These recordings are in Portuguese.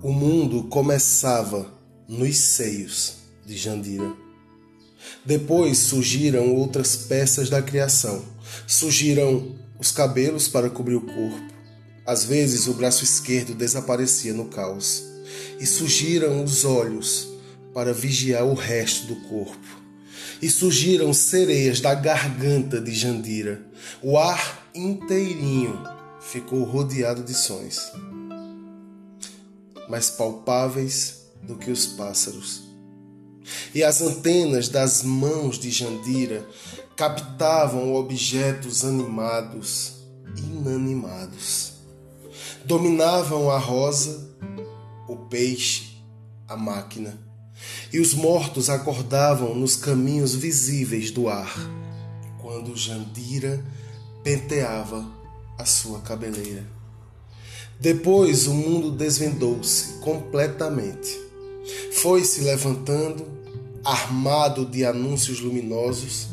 O mundo começava nos seios de Jandira. Depois surgiram outras peças da criação. Surgiram os cabelos para cobrir o corpo. Às vezes o braço esquerdo desaparecia no caos. E surgiram os olhos para vigiar o resto do corpo. E surgiram sereias da garganta de Jandira. O ar inteirinho ficou rodeado de sons mais palpáveis do que os pássaros. E as antenas das mãos de Jandira captavam objetos animados, inanimados. Dominavam a rosa, o peixe, a máquina. E os mortos acordavam nos caminhos visíveis do ar, quando Jandira penteava a sua cabeleira. Depois o mundo desvendou-se completamente. Foi se levantando, armado de anúncios luminosos,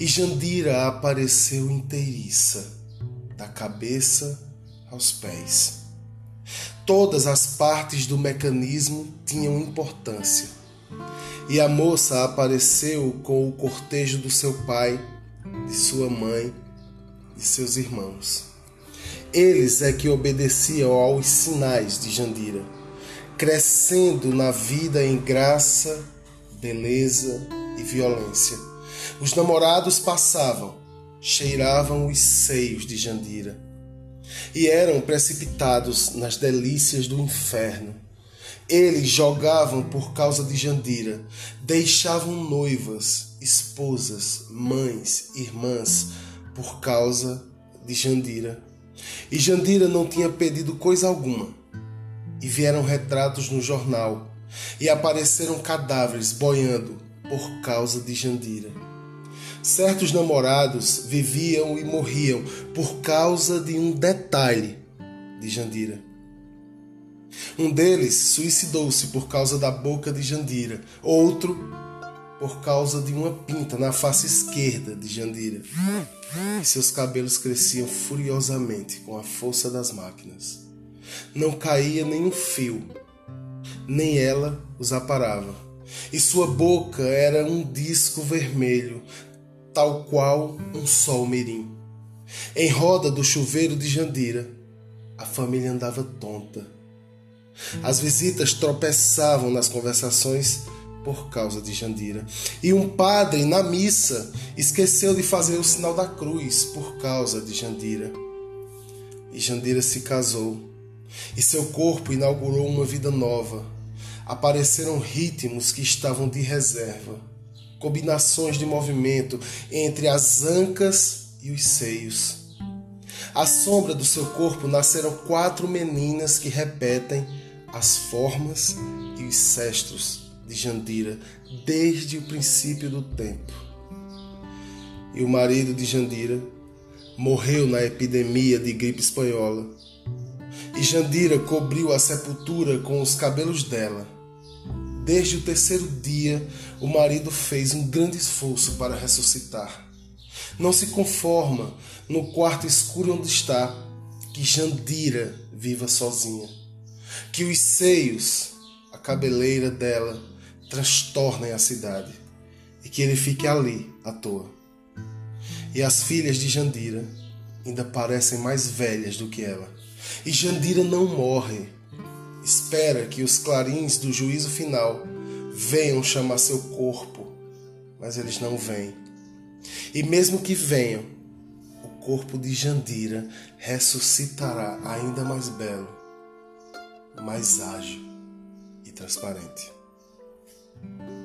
e Jandira apareceu inteiriça, da cabeça aos pés. Todas as partes do mecanismo tinham importância. E a moça apareceu com o cortejo do seu pai, de sua mãe, de seus irmãos. Eles é que obedeciam aos sinais de Jandira, crescendo na vida em graça, beleza e violência. Os namorados passavam, cheiravam os seios de Jandira e eram precipitados nas delícias do inferno. Eles jogavam por causa de Jandira, deixavam noivas, esposas, mães, irmãs por causa de Jandira. E Jandira não tinha pedido coisa alguma. E vieram retratos no jornal, e apareceram cadáveres boiando por causa de Jandira. Certos namorados viviam e morriam por causa de um detalhe de Jandira. Um deles suicidou-se por causa da boca de Jandira, outro por causa de uma pinta na face esquerda de Jandira. E seus cabelos cresciam furiosamente com a força das máquinas. Não caía nenhum fio, nem ela os aparava. E sua boca era um disco vermelho, tal qual um sol mirim. Em roda do chuveiro de Jandira, a família andava tonta. As visitas tropeçavam nas conversações por causa de Jandira. E um padre na missa esqueceu de fazer o sinal da cruz por causa de Jandira. E Jandira se casou, e seu corpo inaugurou uma vida nova. Apareceram ritmos que estavam de reserva, combinações de movimento entre as ancas e os seios. À sombra do seu corpo nasceram quatro meninas que repetem as formas e os cestros de Jandira desde o princípio do tempo. E o marido de Jandira morreu na epidemia de gripe espanhola. E Jandira cobriu a sepultura com os cabelos dela. Desde o terceiro dia, o marido fez um grande esforço para ressuscitar. Não se conforma no quarto escuro onde está que Jandira viva sozinha. Que os seios, a cabeleira dela, transtornem a cidade e que ele fique ali à toa. E as filhas de Jandira ainda parecem mais velhas do que ela. E Jandira não morre. Espera que os clarins do juízo final venham chamar seu corpo, mas eles não vêm. E mesmo que venham, o corpo de Jandira ressuscitará ainda mais belo, mais ágil e transparente. Thank you.